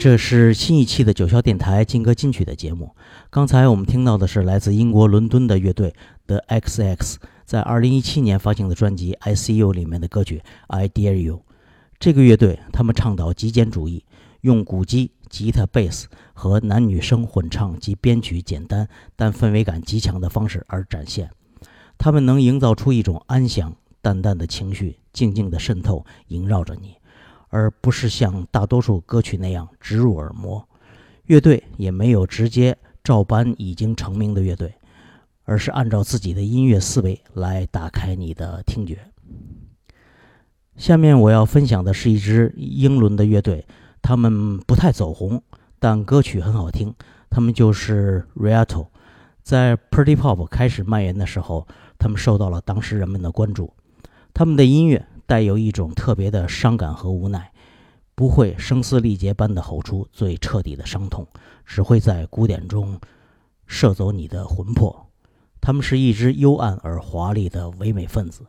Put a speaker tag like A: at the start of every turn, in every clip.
A: 这是新一期的九霄电台劲歌金曲的节目。刚才我们听到的是来自英国伦敦的乐队 The XX 在2017年发行的专辑《ICU》里面的歌曲《I Dare You》。这个乐队他们倡导极简主义，用鼓机、吉他、贝斯和男女生混唱及编曲简单但氛围感极强的方式而展现。他们能营造出一种安详、淡淡的情绪，静静地渗透、萦绕着你。而不是像大多数歌曲那样植入耳膜。乐队也没有直接照搬已经成名的乐队，而是按照自己的音乐思维来打开你的听觉。下面我要分享的是一支英伦的乐队，他们不太走红，但歌曲很好听。他们就是 Rialto。在 Pretty Pop 开始蔓延的时候，他们受到了当时人们的关注。他们的音乐带有一种特别的伤感和无奈，不会声嘶力竭般的吼出最彻底的伤痛，只会在鼓点中射走你的魂魄。他们是一支幽暗而华丽的唯美分子，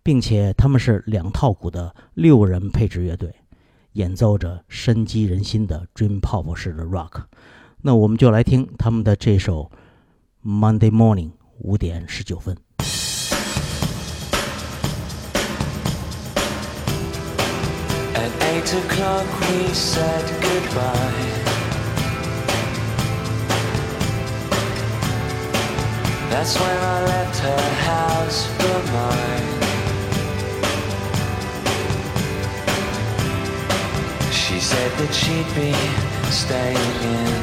A: 并且他们是两套鼓的六人配置乐队，演奏着深击人心的 Dream Pop 式的 Rock。那我们就来听他们的这首《Monday Morning》五点十九分。
B: Eight o'clock we said goodbye. That's when I left her house for mine. She said that she'd be staying in.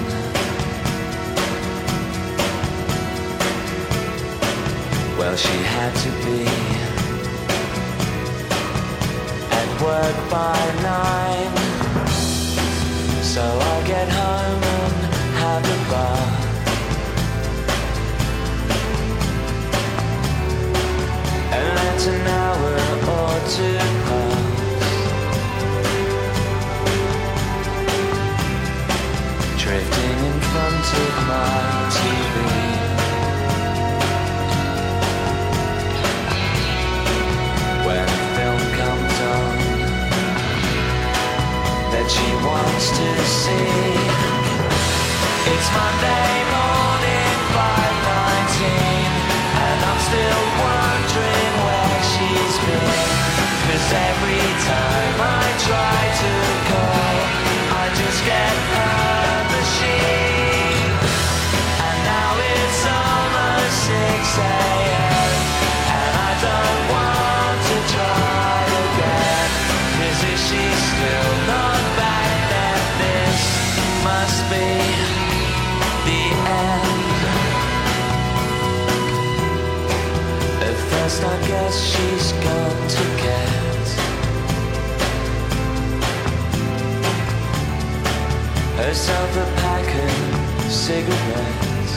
B: Well, she had to be work by nine. So I get home and have a bath. And let an hour or two pass. Drifting in front of my to see. It's Monday Herself a pack of cigarettes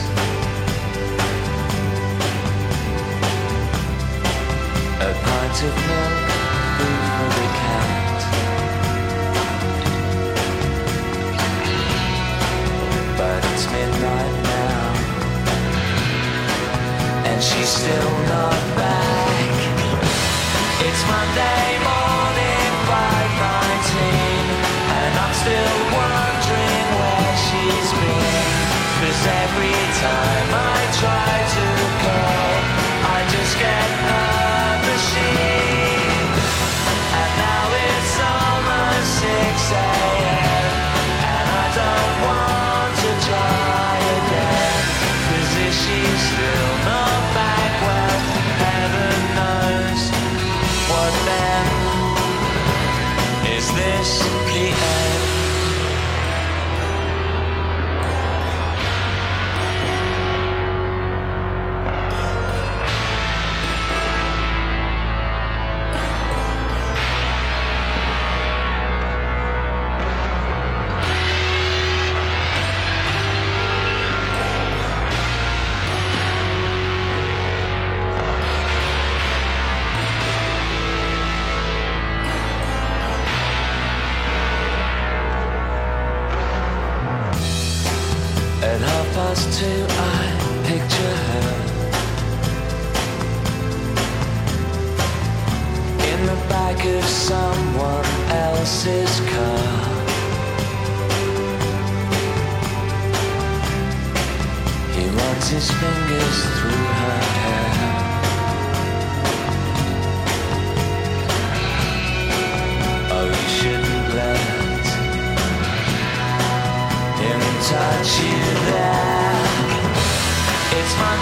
B: A pint of milk, food for the cat. But it's midnight now, and she's still not back. It's Monday morning,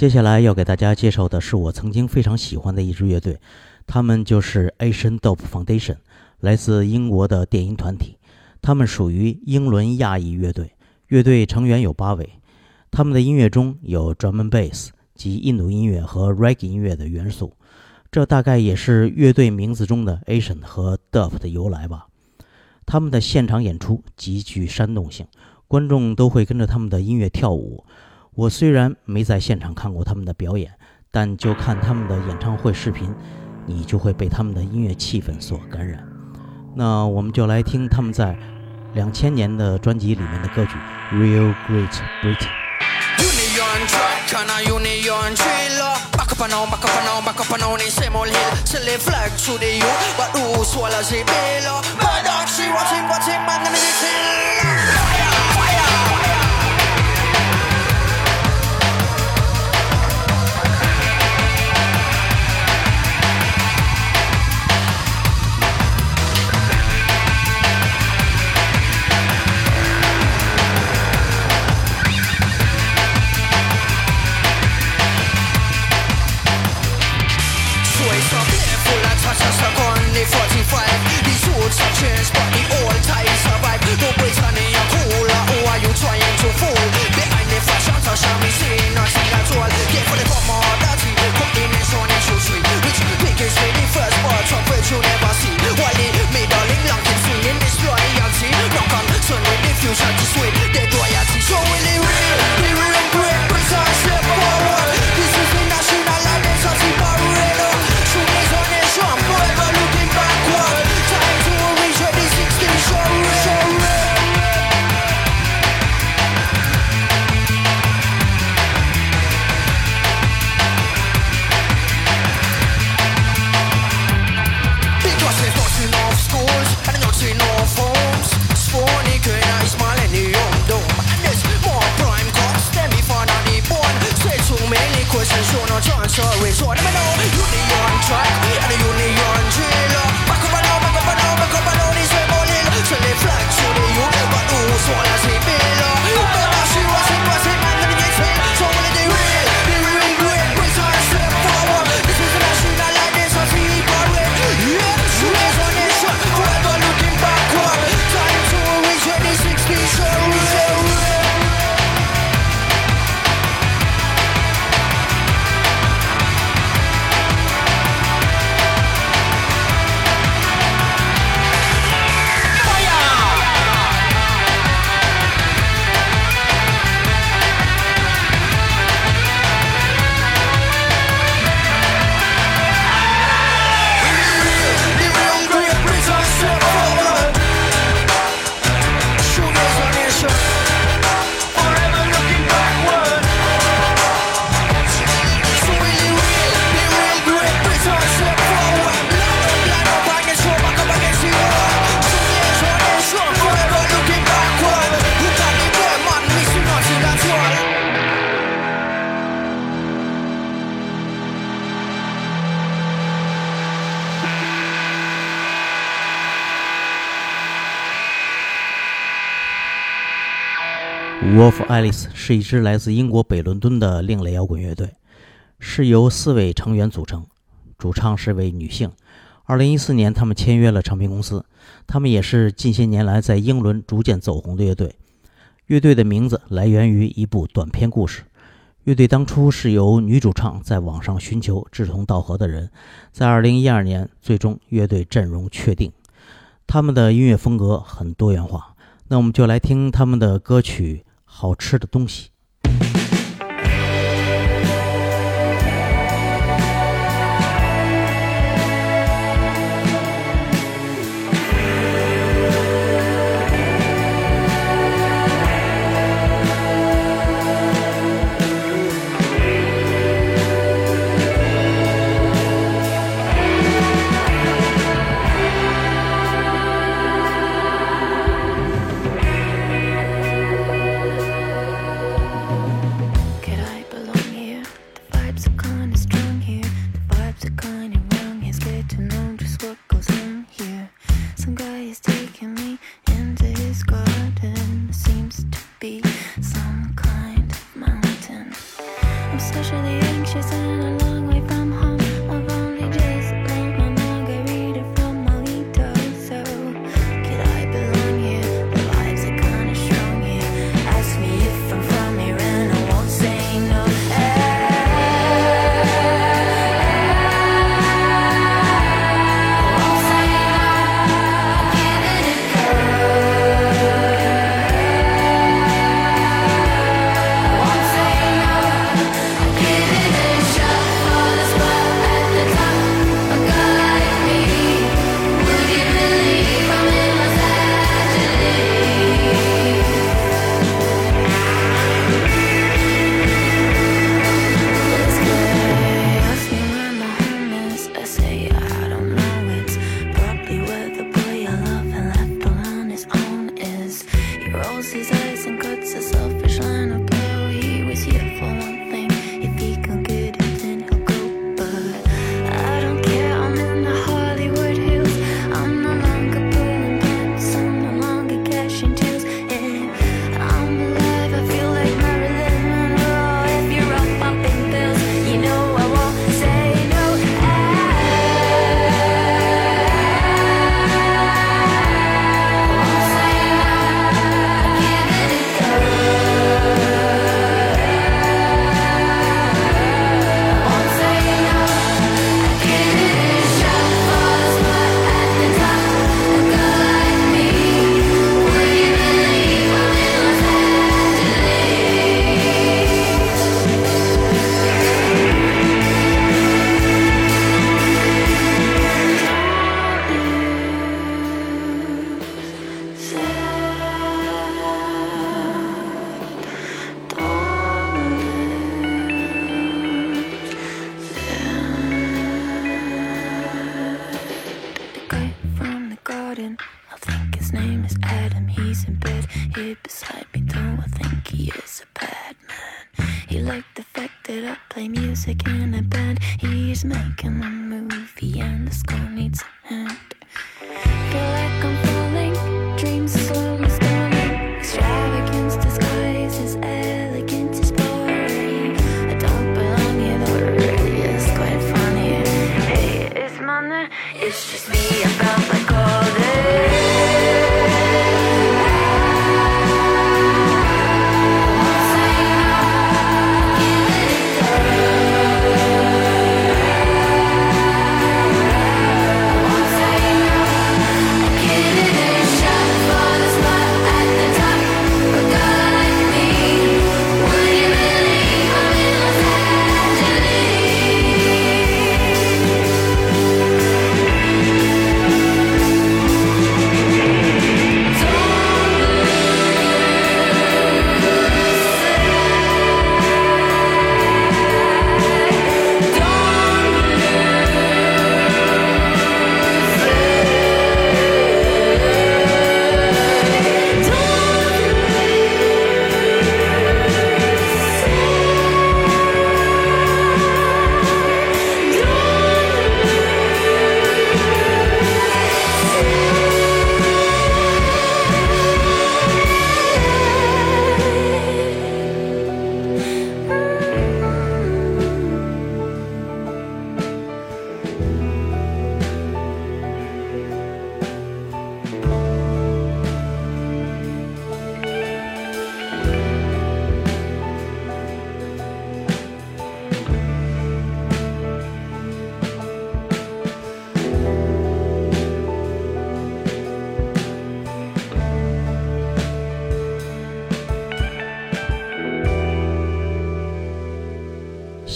A: 接下来要给大家介绍的是我曾经非常喜欢的一支乐队，他们就是 Asian Dope Foundation，来自英国的电音团体。他们属于英伦亚裔乐队，乐队成员有八位。他们的音乐中有 drum and bass 及印度音乐和 reggae 音乐的元素，这大概也是乐队名字中的 Asian 和 Dope 的由来吧。他们的现场演出极具煽动性，观众都会跟着他们的音乐跳舞。我虽然没在现场看过他们的表演，但就看他们的演唱会视频，你就会被他们的音乐气氛所感染。那我们就来听他们在两千年的专辑里面的歌曲《Real Great Britain》。
C: Union track and a union trailer. Back up and on, back up and on, back up and on in same old hill. Silly flag to the youth, but who swallows the bill? Bad dog, she watching, watching, man, and it's hill. 45 always. So,
D: wolf alice 是一支来自英国北伦敦的另类摇滚乐队是由四位成员组成主唱是位女性。二零一四年他们签约了唱片公司他们也是近些年来在英伦逐渐走红的乐队。乐队的名字来源于一部短篇故事。乐队当初是由女主唱在网上寻求志同道合的人在二零一二年最终乐队阵容确定。他们的音乐风格很多元化。那我们就来听他们的歌曲好吃的东西。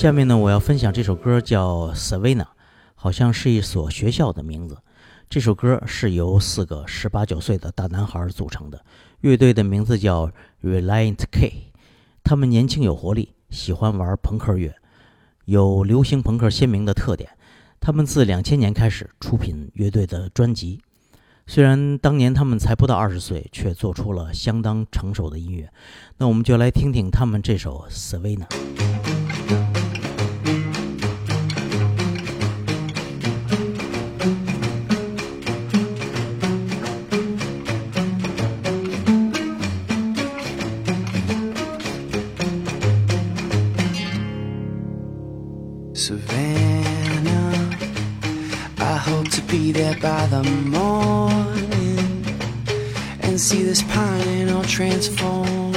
A: 下面呢，我要分享这首歌叫《Savina》，好像是一所学校的名字。这首歌是由四个十八九岁的大男孩组成的，乐队的名字叫 Reliant K。他们年轻有活力，喜欢玩朋克乐，有流行朋克鲜明的特点。他们自两千年开始出品乐队的专辑。虽然当年他们才不到二十岁，却做出了相当成熟的音乐。那我们就来听听他们这首《
E: Savina》。Pine all transform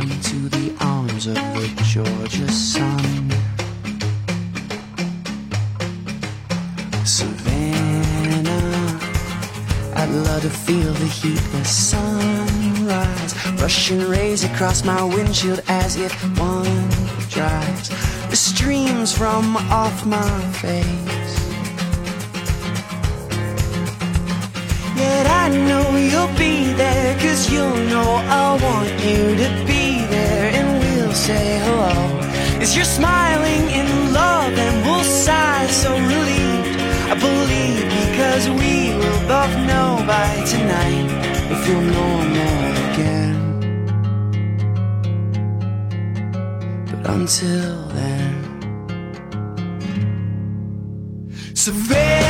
E: into the arms of the Georgia sun. Savannah, I'd love to feel the heat, the sunrise, rushing rays across my windshield as if one drives the streams from off my face. I know you'll be there, cause you'll know I want you to be there, and we'll say hello. As you're smiling in love, and we'll sigh so relieved. I believe because we will both know by tonight if you'll know more again. But until then, Savannah,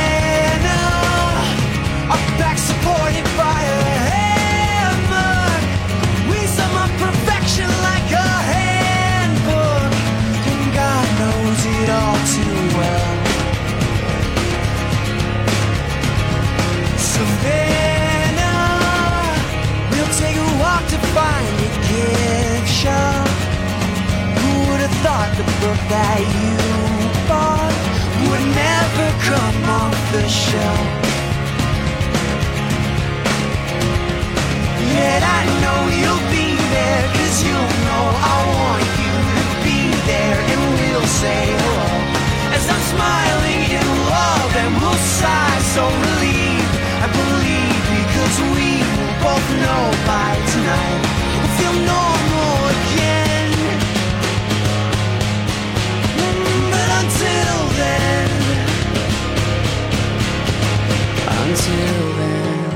E: that you bought would never come off the shelf? Yet I know you'll be there, cause you'll know I want you to be there, and we'll say hello. As I'm smiling in love, and we'll sigh so relieved. I believe because we will both know by tonight we'll feel normal until then,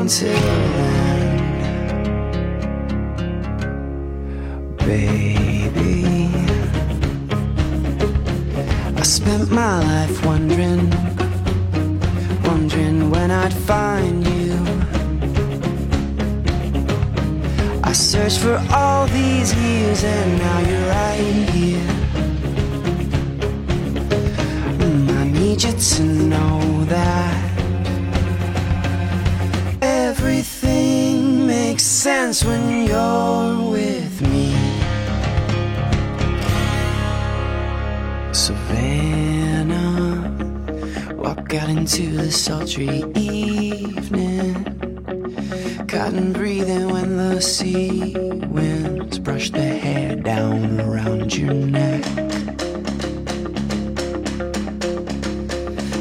E: until then, baby. I spent my life wondering, wondering when I'd find you. I searched for all these years and now you're when you're with me. Savannah, walk out into the sultry evening. Cotton breathing when the sea winds brush the hair down around your neck.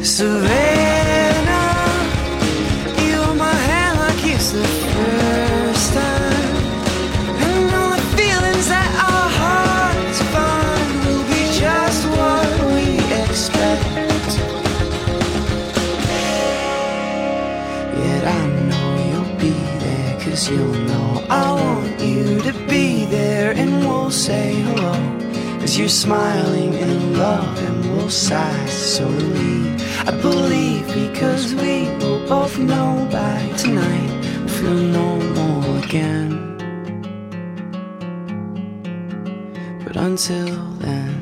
E: Savannah, say hello. As you're smiling in love, and we'll sigh so relieved. I believe because we will both know by tonight we'll feel normal again. But until then,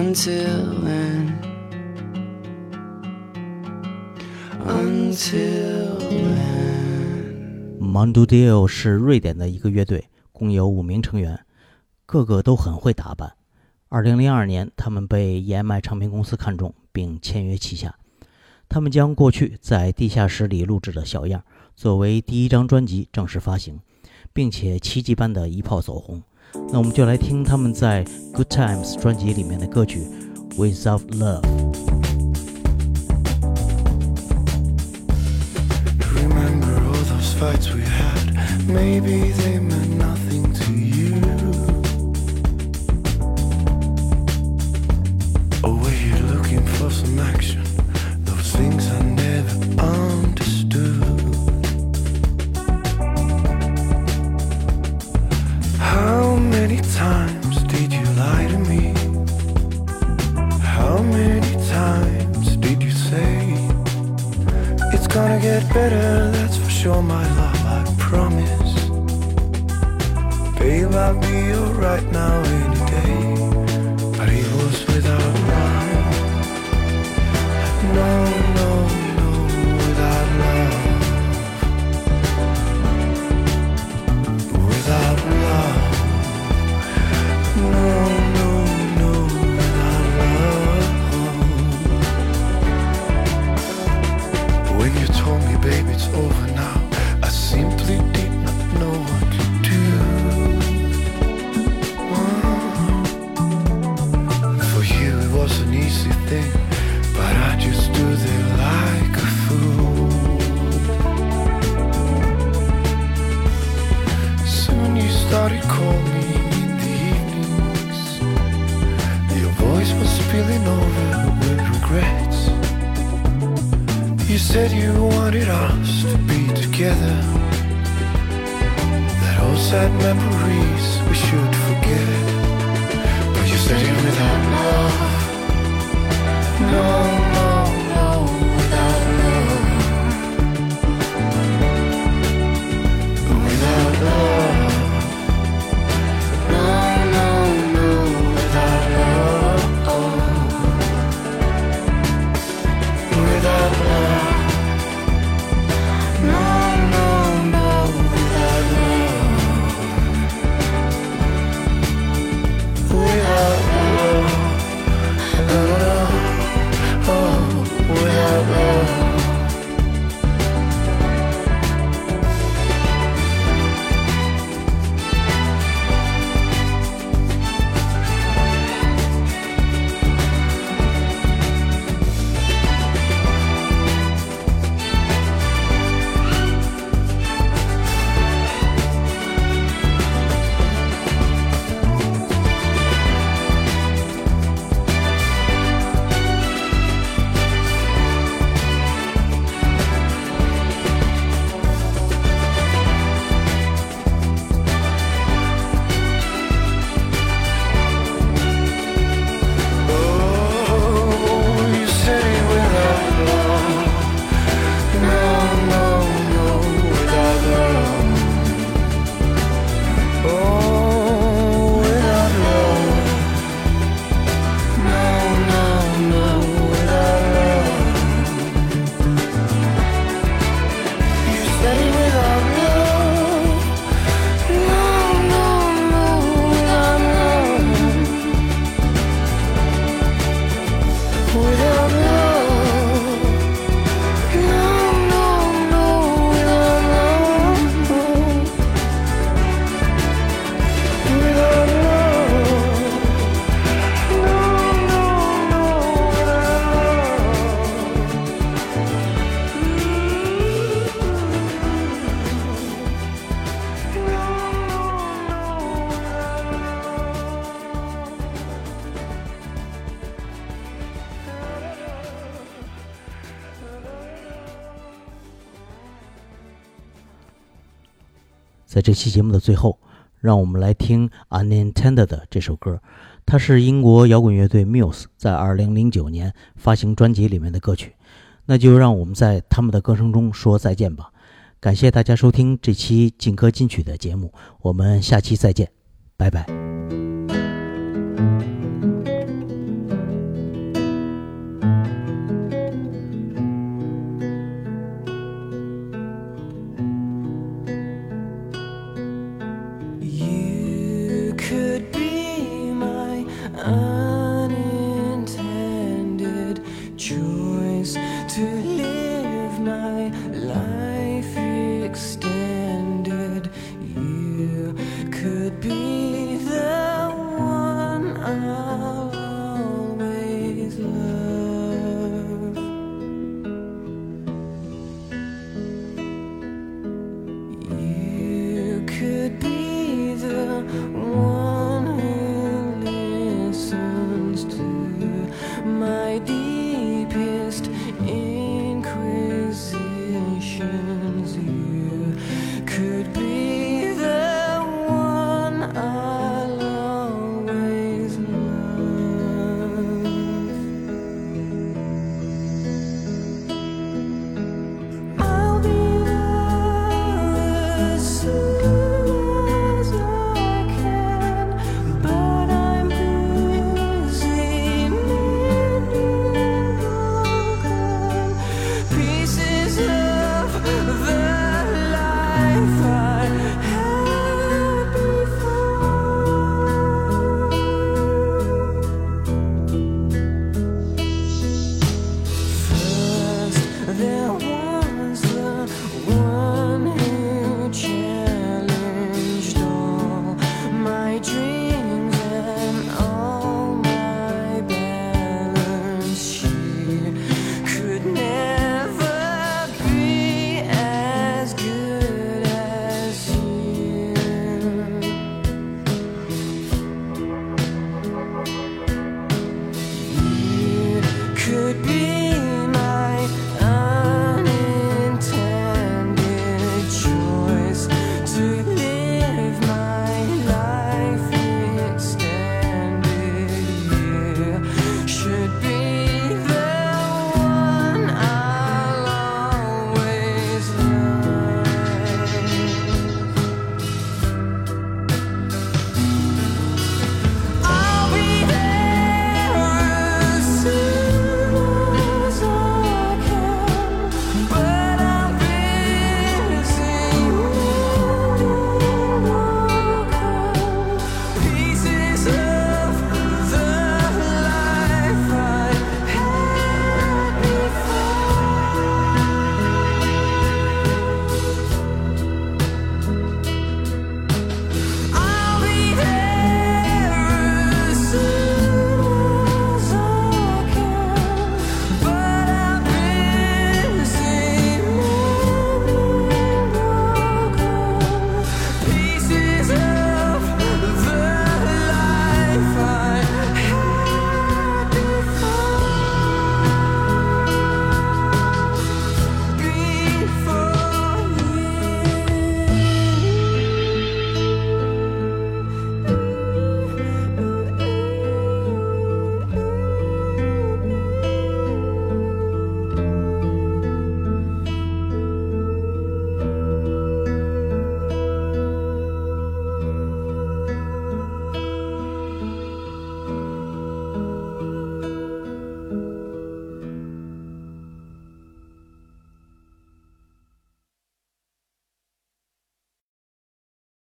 E: until then, until then.
A: m o n d u d i o 是瑞典的一个乐队，共有五名成员，个个都很会打扮。二零零二年，他们被 EMI 唱片公司看中，并签约旗下。他们将过去在地下室里录制的小样作为第一张专辑正式发行，并且奇迹般的一炮走红。那我们就来听他们在《Good Times》专辑里面的歌曲《Without Love》。
F: fights we had, maybe they meant nothing to you. Or were you looking for some action? Those things I
A: verte. 这期节目的最后，让我们来听《Unintended》这首歌，它是英国摇滚乐队 Muse 在二零零九年发行专辑里面的歌曲。那就让我们在他们的歌声中说再见吧。感谢大家收听这期劲歌金曲的节目，我们下期再见，拜拜。